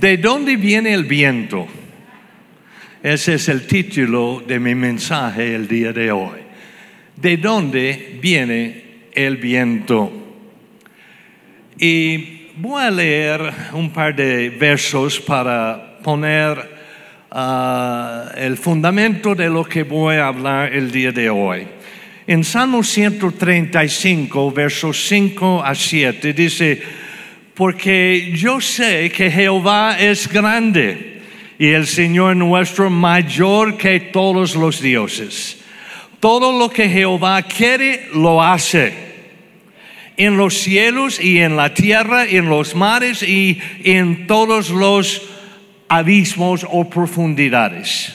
¿De dónde viene el viento? Ese es el título de mi mensaje el día de hoy. ¿De dónde viene el viento? Y voy a leer un par de versos para poner uh, el fundamento de lo que voy a hablar el día de hoy. En Salmo 135, versos 5 a 7, dice, porque yo sé que Jehová es grande y el Señor nuestro mayor que todos los dioses. Todo lo que Jehová quiere, lo hace. En los cielos y en la tierra, en los mares y en todos los abismos o profundidades.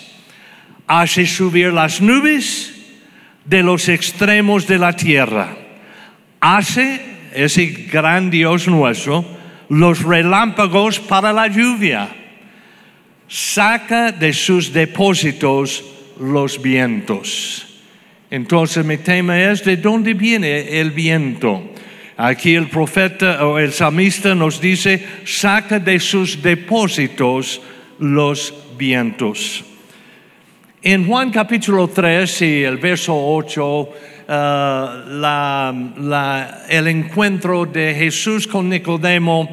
Hace subir las nubes de los extremos de la tierra. Hace ese gran Dios nuestro, los relámpagos para la lluvia. Saca de sus depósitos los vientos. Entonces mi tema es de dónde viene el viento. Aquí el profeta o el salmista nos dice, saca de sus depósitos los vientos. En Juan capítulo 3 y el verso 8 uh, el encuentro de Jesús con Nicodemo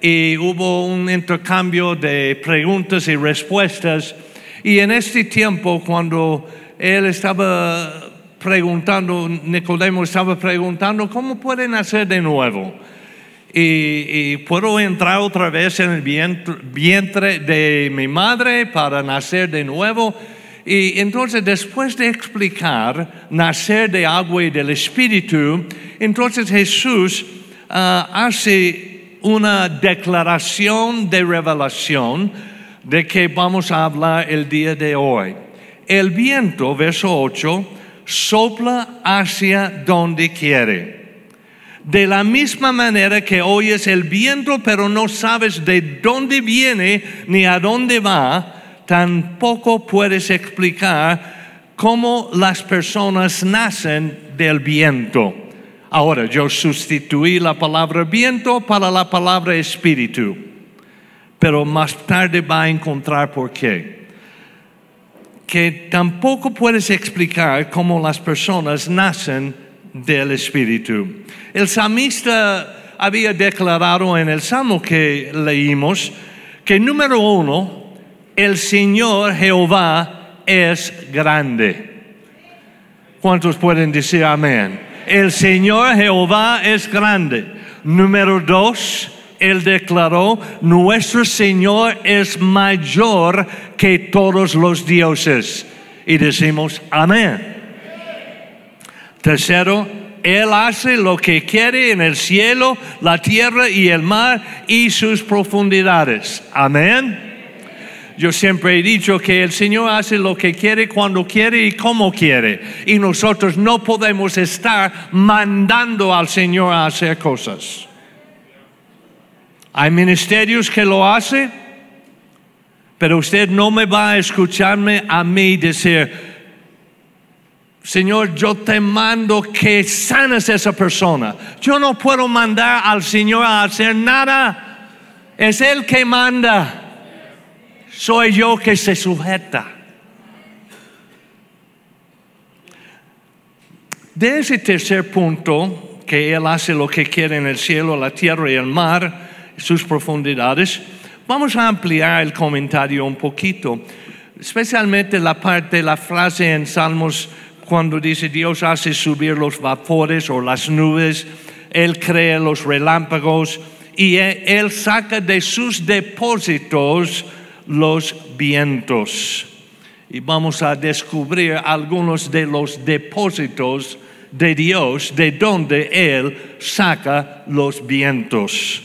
y hubo un intercambio de preguntas y respuestas. Y en este tiempo, cuando él estaba preguntando, Nicodemo estaba preguntando, ¿cómo pueden nacer de nuevo? Y, puedo entrar otra vez en el vientre de mi madre para nacer de nuevo. Y entonces después de explicar nacer de agua y del Espíritu, entonces Jesús ah, hace una declaración de revelación de que vamos a hablar el día de hoy. El viento, verso 8, sopla hacia donde quiere. De la misma manera que oyes el viento, pero no sabes de dónde viene ni a dónde va, tampoco puedes explicar cómo las personas nacen del viento. Ahora, yo sustituí la palabra viento para la palabra espíritu, pero más tarde va a encontrar por qué. Que tampoco puedes explicar cómo las personas nacen del espíritu. El salmista había declarado en el salmo que leímos que número uno, el Señor Jehová es grande. ¿Cuántos pueden decir amén? El Señor Jehová es grande. Número dos, Él declaró, nuestro Señor es mayor que todos los dioses. Y decimos, amén. Tercero, Él hace lo que quiere en el cielo, la tierra y el mar y sus profundidades. Amén. Yo siempre he dicho que el Señor hace lo que quiere, cuando quiere y como quiere. Y nosotros no podemos estar mandando al Señor a hacer cosas. Hay ministerios que lo hacen, pero usted no me va a escucharme a mí decir, Señor, yo te mando que sanes a esa persona. Yo no puedo mandar al Señor a hacer nada. Es Él que manda soy yo que se sujeta. De ese tercer punto, que Él hace lo que quiere en el cielo, la tierra y el mar, sus profundidades, vamos a ampliar el comentario un poquito, especialmente la parte, la frase en Salmos cuando dice Dios hace subir los vapores o las nubes, Él crea los relámpagos y Él saca de sus depósitos los vientos. Y vamos a descubrir algunos de los depósitos de Dios, de donde Él saca los vientos.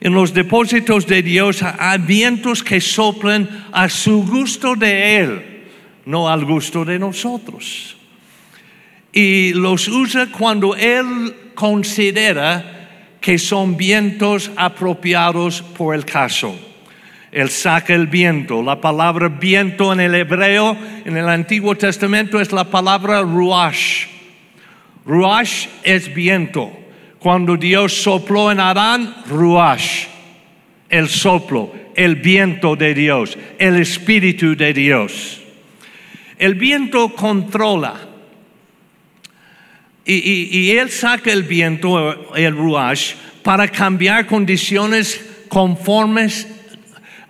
En los depósitos de Dios hay vientos que soplan a su gusto de Él, no al gusto de nosotros. Y los usa cuando Él considera que son vientos apropiados por el caso. Él saca el viento. La palabra viento en el hebreo, en el Antiguo Testamento, es la palabra ruach. Ruach es viento. Cuando Dios sopló en Adán, ruach. el soplo, el viento de Dios, el Espíritu de Dios. El viento controla. Y, Él saca el viento, el ruach, para cambiar condiciones conformes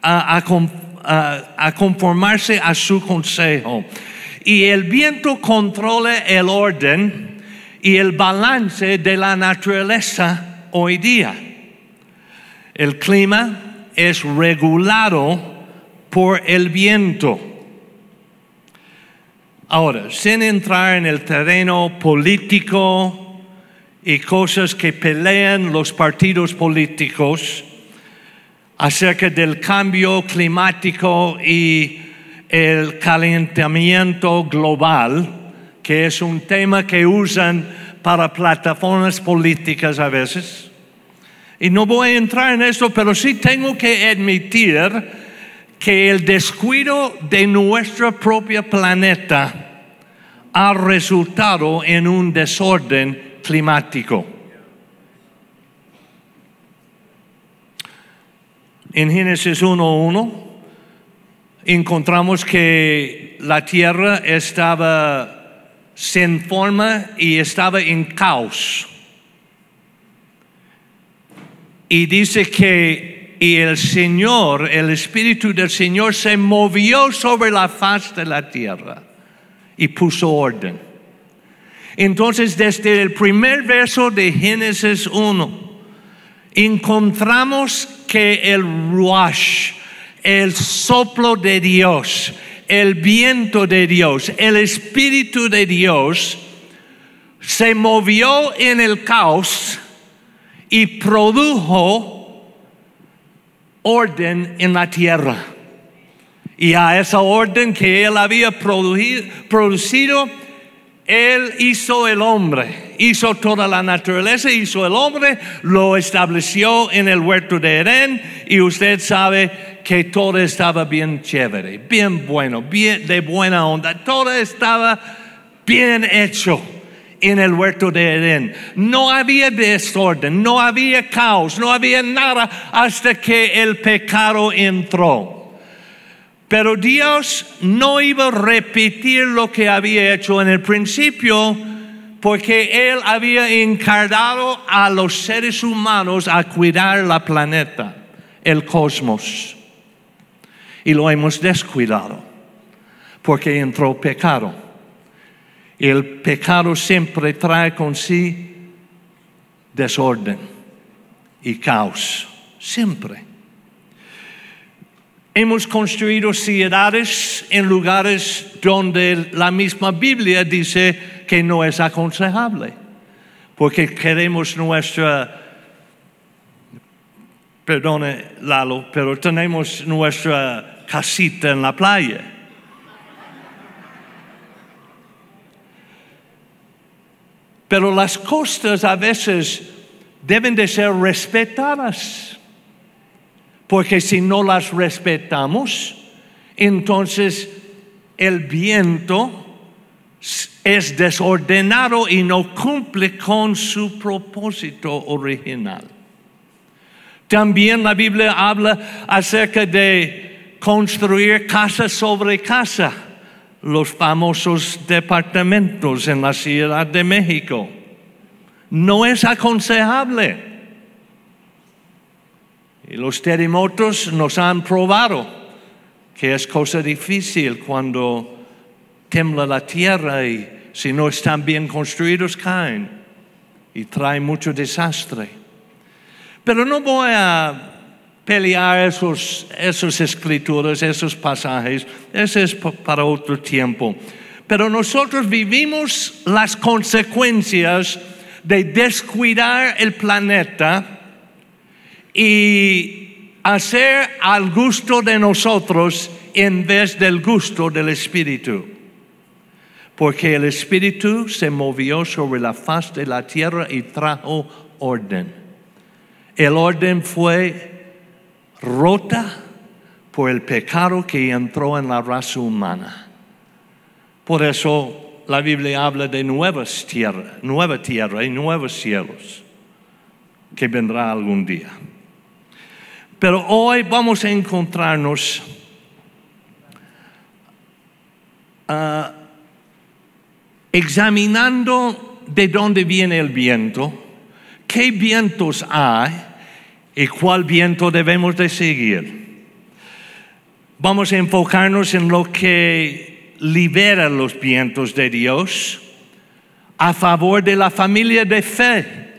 a, a conformarse a su consejo. Y el viento controla el orden y el balance de la naturaleza hoy día. El clima es regulado por el viento. Ahora, sin entrar en el terreno político y cosas que pelean los partidos políticos acerca del cambio climático y el calentamiento global, que es un tema que usan para plataformas políticas a veces. Y no voy a entrar en eso, pero sí tengo que admitir que el descuido de nuestro propio planeta ha resultado en un desorden climático. En Génesis 1.1 encontramos que la tierra estaba sin forma y estaba en caos. Y dice que y el Señor, el Espíritu del Señor se movió sobre la faz de la tierra y puso orden. Entonces, desde el primer verso de Génesis 1, encontramos que el ruach, el soplo de Dios, el viento de Dios, el Espíritu de Dios, se movió en el caos y produjo orden en la tierra. Y a esa orden que él había producido, él hizo el hombre, hizo toda la naturaleza, hizo el hombre, lo estableció en el huerto de Edén y usted sabe que todo estaba bien chévere, bien bueno, bien de buena onda, todo estaba bien hecho en el huerto de Edén. No había desorden, no había caos, no había nada hasta que el pecado entró. Pero Dios no iba a repetir lo que había hecho en el principio porque Él había encargado a los seres humanos a cuidar la planeta, el cosmos. Y lo hemos descuidado porque entró pecado. El pecado siempre trae con sí desorden y caos, siempre. Hemos construido ciudades en lugares donde la misma Biblia dice que no es aconsejable, porque queremos nuestra, perdone Lalo, pero tenemos nuestra casita en la playa. Pero las costas a veces deben de ser respetadas. Porque si no las respetamos, entonces el viento es desordenado y no cumple con su propósito original. También la Biblia habla acerca de construir casa sobre casa, los famosos departamentos en la Ciudad de México. No es aconsejable. Y los terremotos nos han probado que es cosa difícil cuando tembla la tierra y si no están bien construidos caen y traen mucho desastre. Pero no voy a pelear esos, esas escrituras, esos pasajes, ese es para otro tiempo. Pero nosotros vivimos las consecuencias de descuidar el planeta y hacer al gusto de nosotros en vez del gusto del Espíritu. Porque el Espíritu se movió sobre la faz de la tierra y trajo orden. El orden fue rota por el pecado que entró en la raza humana. Por eso la Biblia habla de nuevas tierras, nueva tierra y nuevos cielos que vendrá algún día. Pero hoy vamos a encontrarnos ah, examinando de dónde viene el viento, qué vientos hay y cuál viento debemos de seguir. Vamos a enfocarnos en lo que libera los vientos de Dios a favor de la familia de fe.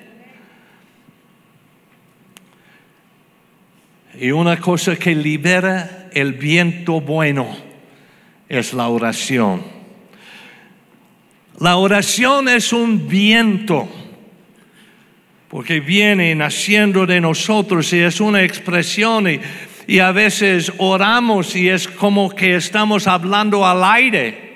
Y una cosa que libera el viento bueno es la oración. La oración es un viento, porque viene naciendo de nosotros y es una expresión y, a veces oramos y es como que estamos hablando al aire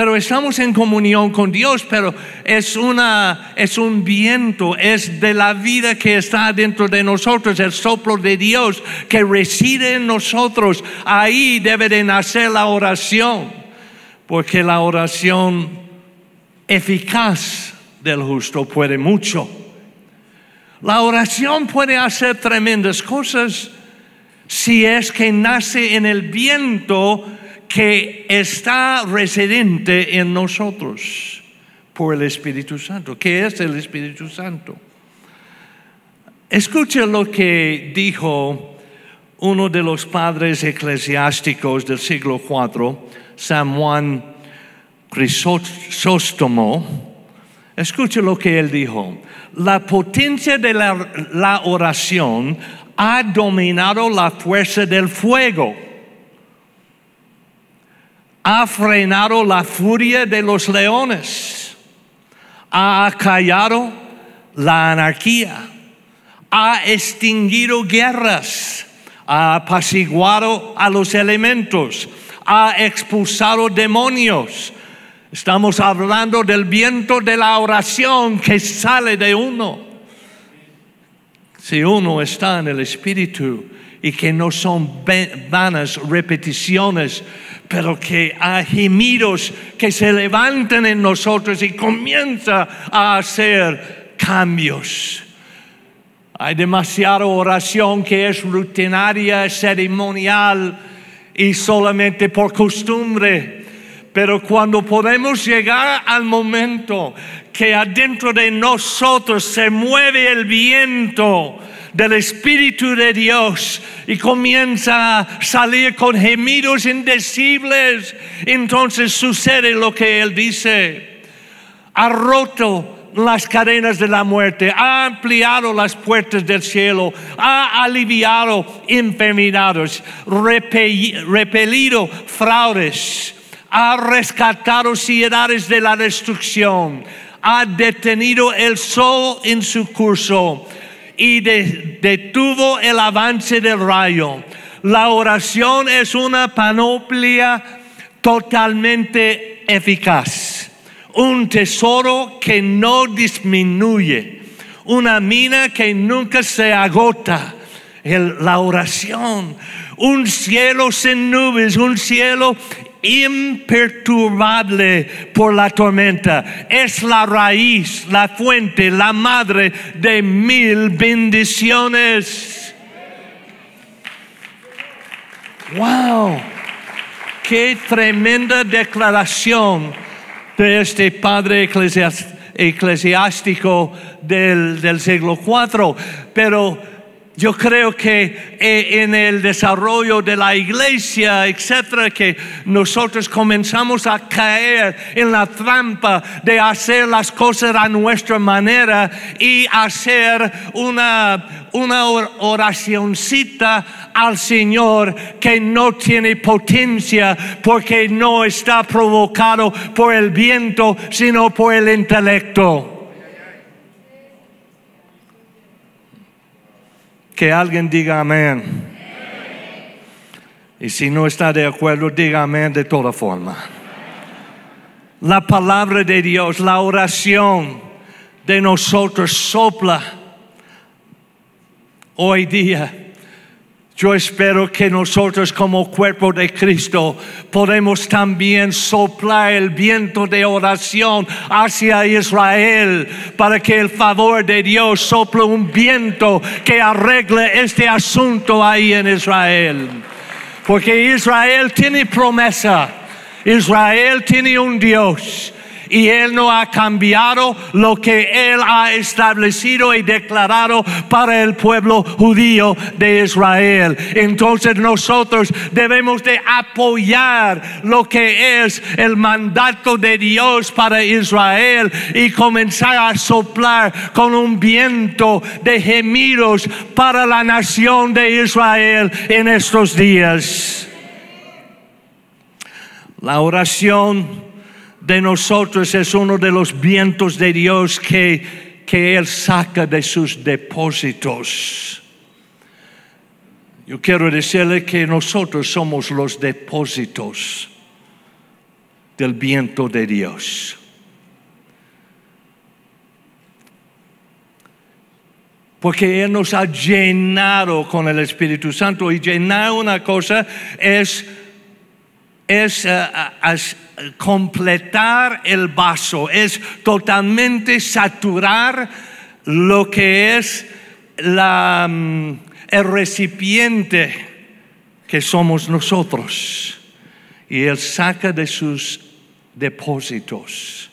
pero estamos en comunión con Dios, pero es una es un viento, es de la vida que está dentro de nosotros, el soplo de Dios que reside en nosotros. Ahí debe de nacer la oración, porque la oración eficaz del justo puede mucho. La oración puede hacer tremendas cosas si es que nace en el viento que está residente en nosotros por el Espíritu Santo. ¿Qué es el Espíritu Santo? Escucha lo que dijo uno de los padres eclesiásticos del siglo IV, San Juan Crisóstomo. Escucha lo que él dijo. La potencia de la, la oración ha dominado la fuerza del fuego ha frenado la furia de los leones, ha callado la anarquía, ha extinguido guerras, ha apaciguado a los elementos, ha expulsado demonios. Estamos hablando del viento de la oración que sale de uno. Si uno está en el Espíritu y que no son vanas repeticiones, pero que hay gemidos que se levantan en nosotros y comienza a hacer cambios. Hay demasiada oración que es rutinaria, ceremonial y solamente por costumbre. Pero cuando podemos llegar al momento que adentro de nosotros se mueve el viento, del Espíritu de Dios y comienza a salir con gemidos indecibles, entonces sucede lo que Él dice. Ha roto las cadenas de la muerte, ha ampliado las puertas del cielo, ha aliviado enfermedades, repelido fraudes, ha rescatado ciudades de la destrucción, ha detenido el sol en su curso y detuvo el avance del rayo. La oración es una panoplia totalmente eficaz, un tesoro que no disminuye, una mina que nunca se agota. la oración, un cielo sin nubes, un cielo imperturbable por la tormenta. Es la raíz, la fuente, la madre de mil bendiciones. ¡Wow! ¡Qué tremenda declaración de este padre eclesiástico del, del siglo IV! Pero yo creo que eh, en el desarrollo de la iglesia, etcétera, que nosotros comenzamos a caer en la trampa de hacer las cosas a nuestra manera y hacer una, una oracioncita al Señor que no tiene potencia porque no está provocado por el viento, sino por el intelecto. Que alguien diga amén. Y si no está de acuerdo, diga amén de toda forma. La palabra de Dios, la oración de nosotros sopla hoy día. Yo espero que nosotros como cuerpo de Cristo podemos también soplar el viento de oración hacia Israel para que el favor de Dios sople un viento que arregle este asunto ahí en Israel. Porque Israel tiene promesa, Israel tiene un Dios y Él no ha cambiado lo que Él ha establecido y declarado para el pueblo judío de Israel. Entonces nosotros debemos de apoyar lo que es el mandato de Dios para Israel y comenzar a soplar con un viento de gemidos para la nación de Israel en estos días. La oración de nosotros es uno de los vientos de Dios que, que Él saca de sus depósitos. Yo quiero decirle que nosotros somos los depósitos del viento de Dios. Porque Él nos ha llenado con el Espíritu Santo y llenar una cosa es, es uh, completar el vaso, es totalmente saturar lo que es la, mm, el recipiente que somos nosotros. Y Él saca de sus depósitos.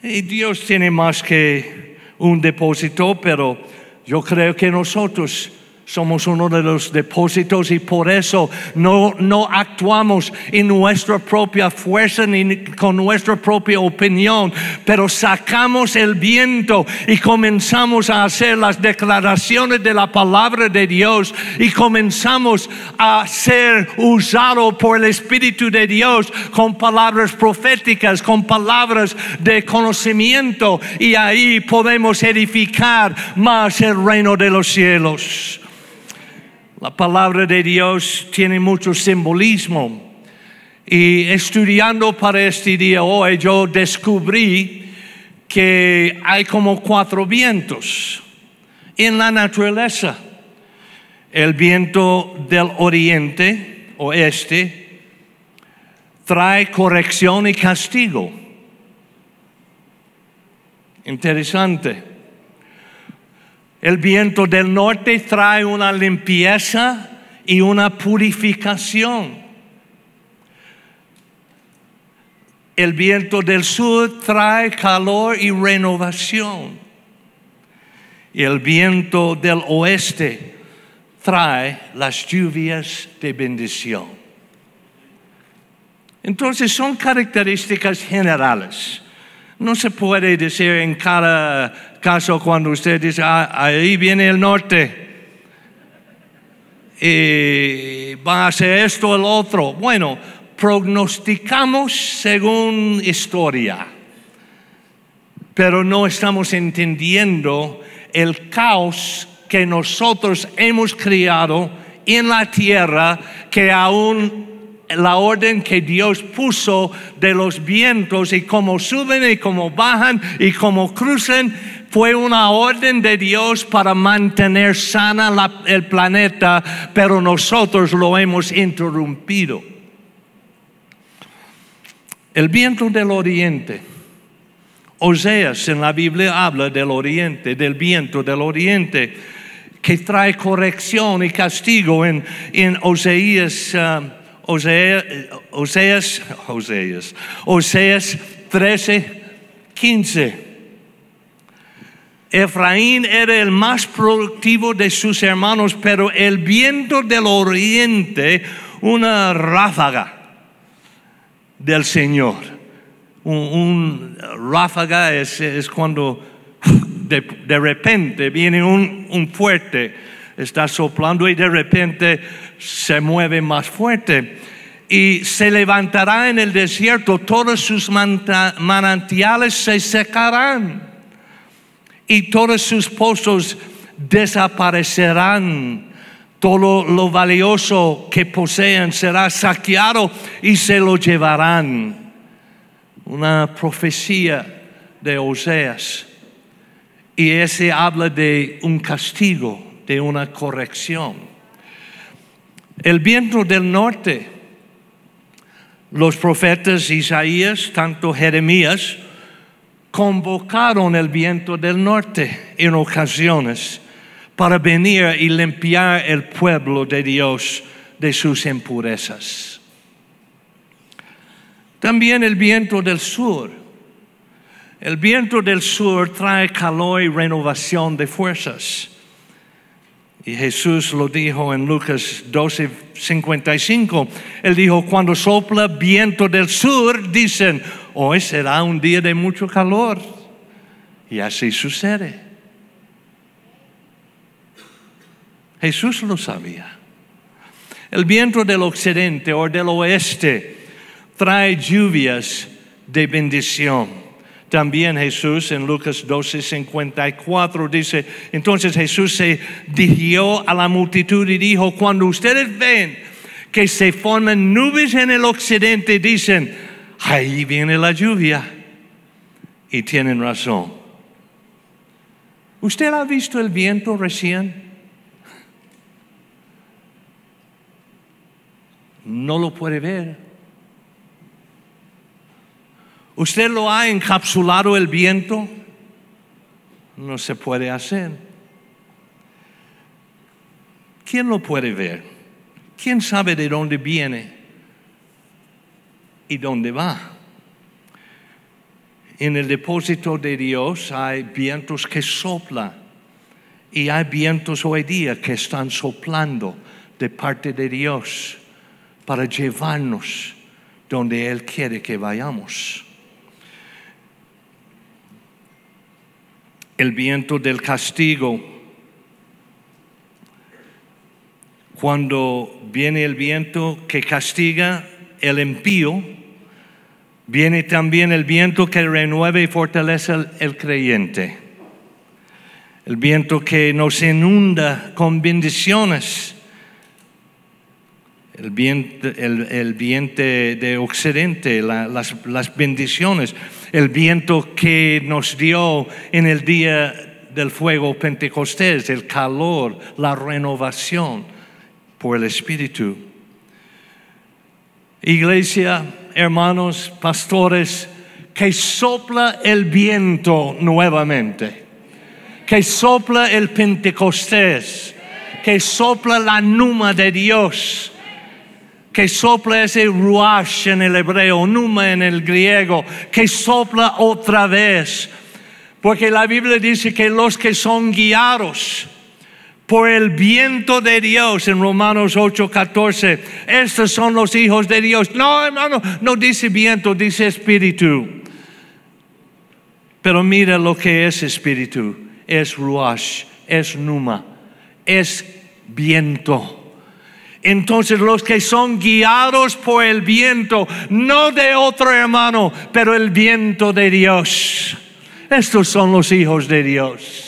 Y Dios tiene más que un depósito, pero yo creo que nosotros somos uno de los depósitos y por eso no, no actuamos en nuestra propia fuerza ni con nuestra propia opinión, pero sacamos el viento y comenzamos a hacer las declaraciones de la palabra de Dios y comenzamos a ser usados por el Espíritu de Dios con palabras proféticas, con palabras de conocimiento y ahí podemos edificar más el reino de los cielos. La palabra de Dios tiene mucho simbolismo. Y estudiando para este día hoy, yo descubrí que hay como cuatro vientos en la naturaleza. El viento del oriente, oeste, trae corrección y castigo. Interesante. El viento del norte trae una limpieza y una purificación. El viento del sur trae calor y renovación. Y el viento del oeste trae las lluvias de bendición. Entonces son características generales. No se puede decir en cada caso cuando usted dice, ah, ahí viene el norte y va a hacer esto el otro. Bueno, prognosticamos según historia, pero no estamos entendiendo el caos que nosotros hemos creado en la tierra que aún la orden que Dios puso de los vientos y cómo suben y cómo bajan y cómo cruzan fue una orden de Dios para mantener sana el planeta, pero nosotros lo hemos interrumpido. El viento del oriente. Oseas en la Biblia habla del oriente, del viento del oriente, que trae corrección y castigo en. Uh, Oseas, Oseas, Oseas, Oseas 13, 15. Efraín era el más productivo de sus hermanos, pero el viento del oriente, una ráfaga del Señor. Un, ráfaga es, cuando de, repente viene un, un fuerte está soplando y de repente se mueve más fuerte. Y se levantará en el desierto, todos sus manantiales se secarán y todos sus pozos desaparecerán. Todo lo valioso que poseen será saqueado y se lo llevarán. Una profecía de Oseas. Y ese habla de un castigo de una corrección. El viento del norte, los profetas Isaías, tanto Jeremías, convocaron el viento del norte en ocasiones para venir y limpiar el pueblo de Dios de sus impurezas. También el viento del sur. El viento del sur trae calor y renovación de fuerzas. Y Jesús lo dijo en Lucas 12, 55. Él dijo, cuando sopla viento del sur, dicen, hoy será un día de mucho calor. Y así sucede. Jesús lo sabía. El viento del occidente o del oeste trae lluvias de bendición. También Jesús en Lucas 12, 54 dice, entonces Jesús se dirigió a la multitud y dijo, cuando ustedes ven que se forman nubes en el occidente, dicen, ahí viene la lluvia. Y tienen razón. ¿Usted ha visto el viento recién? No lo puede ver. ¿Usted lo ha encapsulado el viento? No se puede hacer. ¿Quién lo puede ver? ¿Quién sabe de dónde viene y dónde va? En el depósito de Dios hay vientos que soplan y hay vientos hoy día que están soplando de parte de Dios para llevarnos donde Él quiere que vayamos. El viento del castigo, cuando viene el viento que castiga el impío, viene también el viento que renueva y fortalece el, creyente. El viento que nos inunda con bendiciones. El viento, el, viento de Occidente, las, las bendiciones. El viento que nos dio en el día del fuego pentecostés, el calor, la renovación por el Espíritu. Iglesia, hermanos, pastores, que sopla el viento nuevamente, que sopla el Pentecostés, que sopla la numa de Dios, que sopla ese ruach en el hebreo, numa en el griego, que sopla otra vez. Porque la Biblia dice que los que son guiados, por el viento de Dios en Romanos 8:14. Estos son los hijos de Dios. No, hermano, no dice viento, dice espíritu. Pero mira lo que es espíritu. Es ruach, es numa, es viento. Entonces los que son guiados por el viento, no de otro hermano, pero el viento de Dios. Estos son los hijos de Dios.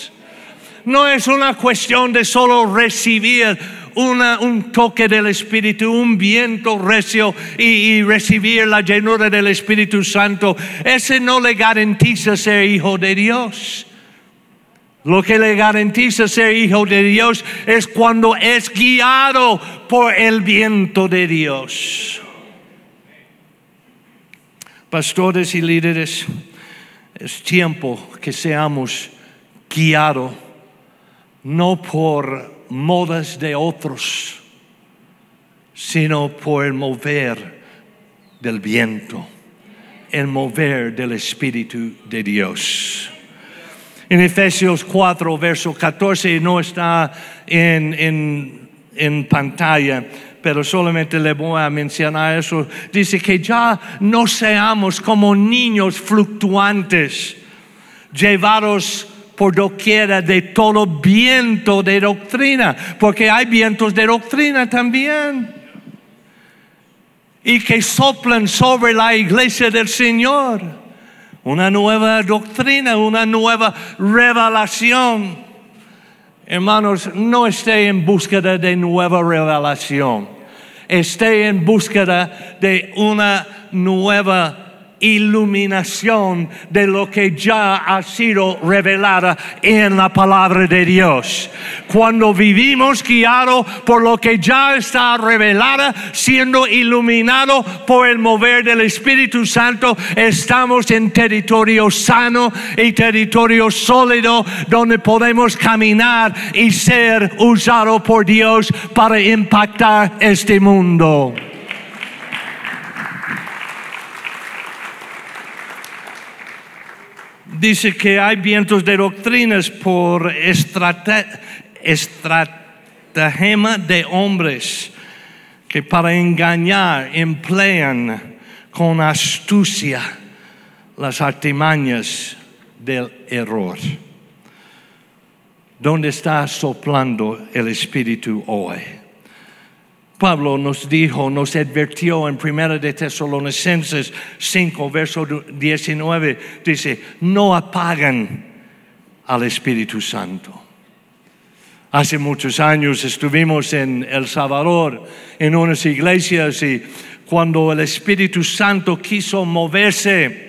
No es una cuestión de solo recibir un toque del Espíritu, un viento recio y, y, recibir la llenura del Espíritu Santo. Ese no le garantiza ser hijo de Dios. Lo que le garantiza ser hijo de Dios es cuando es guiado por el viento de Dios. Pastores y líderes, es tiempo que seamos guiados no por modas de otros, sino por el mover del viento, el mover del Espíritu de Dios. En Efesios 4, verso 14, no está en, en pantalla, pero solamente le voy a mencionar eso. Dice que ya no seamos como niños fluctuantes, llevados por doquiera de todo viento de doctrina, porque hay vientos de doctrina también. Y que soplan sobre la iglesia del Señor. Una nueva doctrina, una nueva revelación. Hermanos, no esté en búsqueda de nueva revelación. Esté en búsqueda de una nueva iluminación de lo que ya ha sido revelada en la palabra de Dios. Cuando vivimos guiados por lo que ya está revelada, siendo iluminado por el mover del Espíritu Santo, estamos en territorio sano y territorio sólido donde podemos caminar y ser usado por Dios para impactar este mundo. Dice que hay vientos de doctrinas por estratagema de hombres que para engañar emplean con astucia las artimañas del error. ¿Dónde está soplando el Espíritu hoy? Pablo nos dijo, nos advirtió en Primera de Tesalonicenses 5, verso 19, dice, no apagan al Espíritu Santo. Hace muchos años estuvimos en El Salvador, en unas iglesias, y cuando el Espíritu Santo quiso moverse,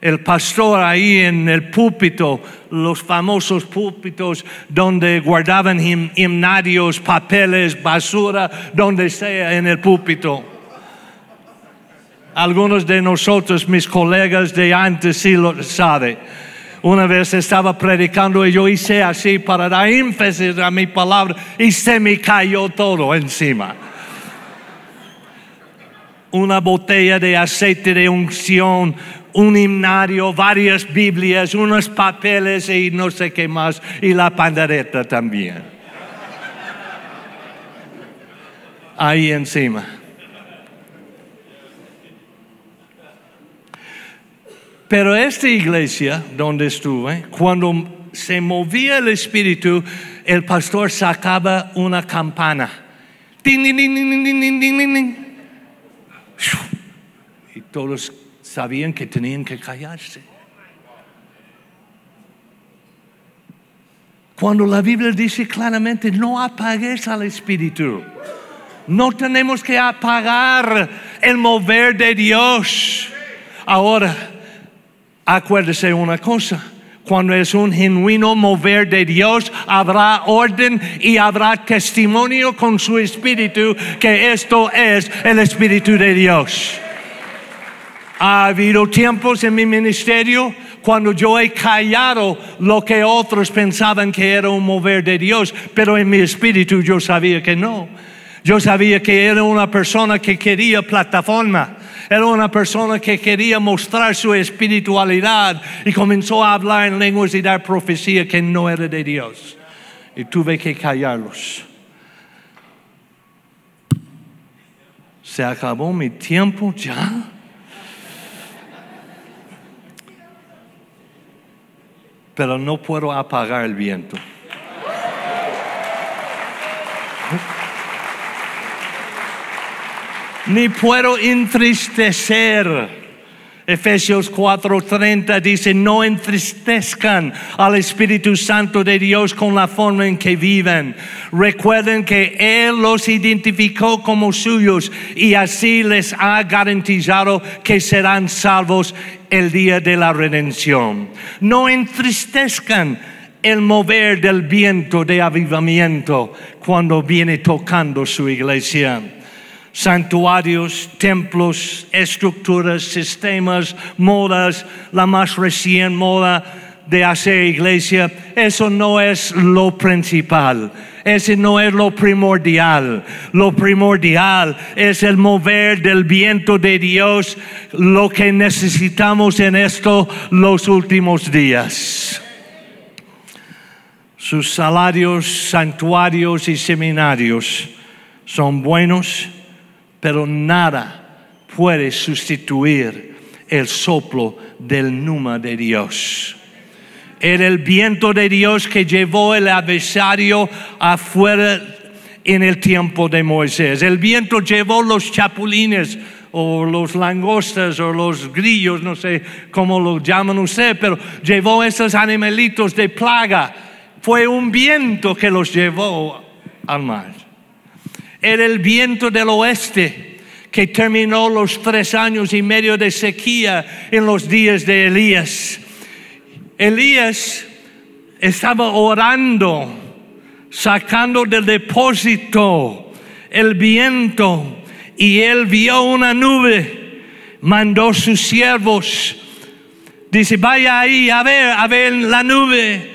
el pastor ahí en el púlpito, los famosos púlpitos donde guardaban himnarios, papeles, basura, donde sea en el púlpito. Algunos de nosotros, mis colegas de antes, sí lo saben. Una vez estaba predicando y yo hice así para dar énfasis a mi palabra y se me cayó todo encima una botella de aceite de unción, un himnario, varias Biblias, unos papeles y no sé qué más, y la pandereta también. Ahí encima. Pero esta iglesia donde estuve, cuando se movía el espíritu, el pastor sacaba una campana. Y todos sabían que tenían que callarse. Cuando la Biblia dice claramente, no apagues al Espíritu. No tenemos que apagar el mover de Dios. Ahora, acuérdese una cosa. Cuando es un genuino mover de Dios, habrá orden y habrá testimonio con su espíritu que esto es el espíritu de Dios. Ha habido tiempos en mi ministerio cuando yo he callado lo que otros pensaban que era un mover de Dios, pero en mi espíritu yo sabía que no. Yo sabía que era una persona que quería plataforma. Era una persona que quería mostrar su espiritualidad y comenzó a hablar en lenguas y dar profecía que no era de Dios. Y tuve que callarlos. Se acabó mi tiempo ya. pero no puedo apagar el viento. Ni puedo entristecer. Efesios 4:30 dice, no entristezcan al Espíritu Santo de Dios con la forma en que viven. Recuerden que Él los identificó como suyos y así les ha garantizado que serán salvos el día de la redención. No entristezcan el mover del viento de avivamiento cuando viene tocando su iglesia. Santuarios, templos, estructuras, sistemas, modas, la más recién moda de hacer iglesia, eso no es lo principal. Ese no es lo primordial. Lo primordial es el mover del viento de Dios, lo que necesitamos en esto los últimos días. Sus salarios, santuarios y seminarios son buenos, pero nada puede sustituir el soplo del numa de Dios. Era el viento de Dios que llevó el adversario afuera en el tiempo de Moisés. El viento llevó los chapulines o los langostas o los grillos, no sé cómo lo llaman ustedes, pero llevó esos animalitos de plaga. Fue un viento que los llevó al mar. Era el viento del oeste que terminó los tres años y medio de sequía en los días de Elías. Elías estaba orando, sacando del depósito el viento y él vio una nube, mandó sus siervos, dice, vaya ahí a ver, a ver la nube.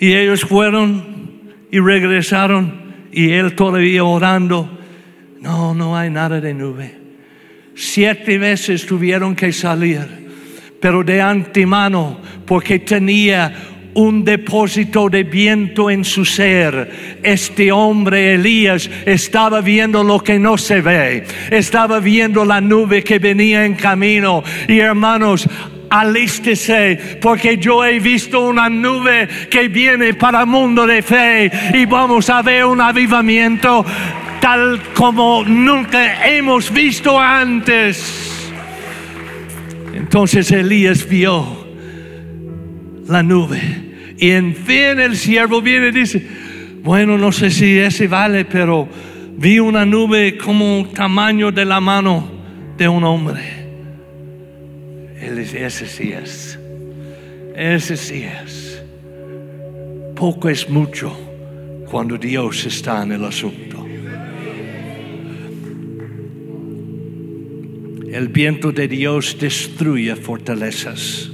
Y ellos fueron y regresaron y él todavía orando. No, no hay nada de nube. Siete veces tuvieron que salir, pero de antemano, porque tenía un depósito de viento en su ser. Este hombre Elías estaba viendo lo que no se ve, estaba viendo la nube que venía en camino. Y hermanos, alístese, porque yo he visto una nube que viene para el mundo de fe y vamos a ver un avivamiento tal como nunca hemos visto antes. Entonces Elías vio la nube y en fin el siervo viene y dice, bueno, no sé si ese vale, pero vi una nube como tamaño de la mano de un hombre. Él dice, ese sí es. Ese sí es. Poco es mucho cuando Dios está en el asunto. El viento de Dios destruye fortalezas.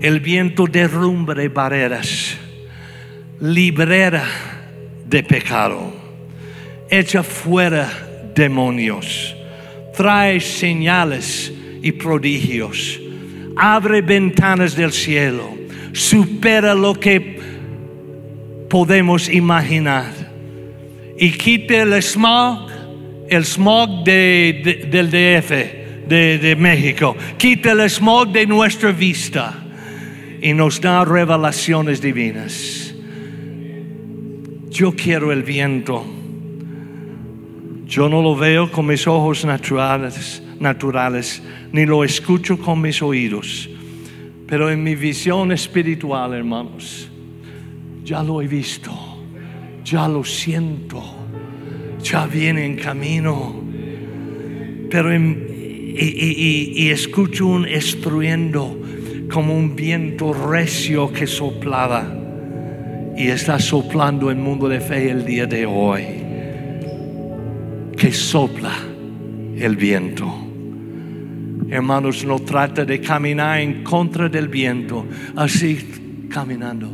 El viento derrumba barreras. Libera de pecado. Echa fuera demonios. Trae señales y prodigios. Abre ventanas del cielo. Supera lo que podemos imaginar. Y quite el smog, el smog de, del DF, de, de México. Quite el smog de nuestra vista. Y nos da revelaciones divinas. Yo quiero el viento. Yo no lo veo con mis ojos naturales, naturales, ni lo escucho con mis oídos, pero en mi visión espiritual, hermanos, ya lo he visto, ya lo siento, ya viene en camino, pero y, y escucho un estruendo como un viento recio que soplaba y está soplando el mundo de fe el día de hoy, que sopla el viento. Hermanos, no trata de caminar en contra del viento, así caminando,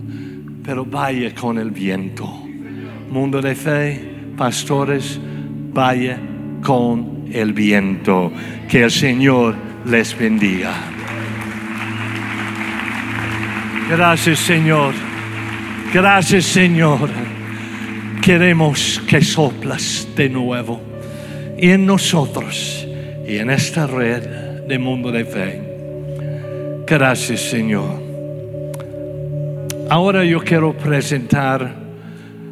pero vaya con el viento. Mundo de fe, pastores, vaya con el viento. Que el Señor les bendiga. Gracias, Señor. Gracias, Señor. Queremos que soplas de nuevo y en nosotros y en esta red de mundo de fe. Gracias, Señor. Ahora yo quiero presentar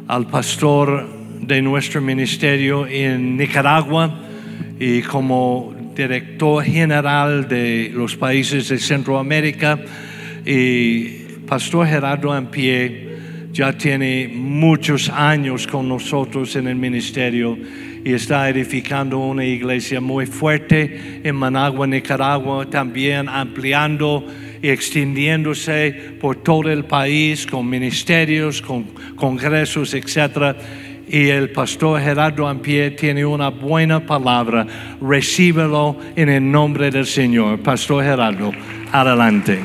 al pastor de nuestro ministerio en Nicaragua y como director general de los países de Centroamérica y Pastor Gerardo Ampie ya tiene muchos años con nosotros en el ministerio y está edificando una iglesia muy fuerte en Managua, Nicaragua, también ampliando y extendiéndose por todo el país con ministerios, con congresos, etc. Y el pastor Gerardo Ampie tiene una buena palabra. Recíbelo en el nombre del Señor. Pastor Gerardo, adelante.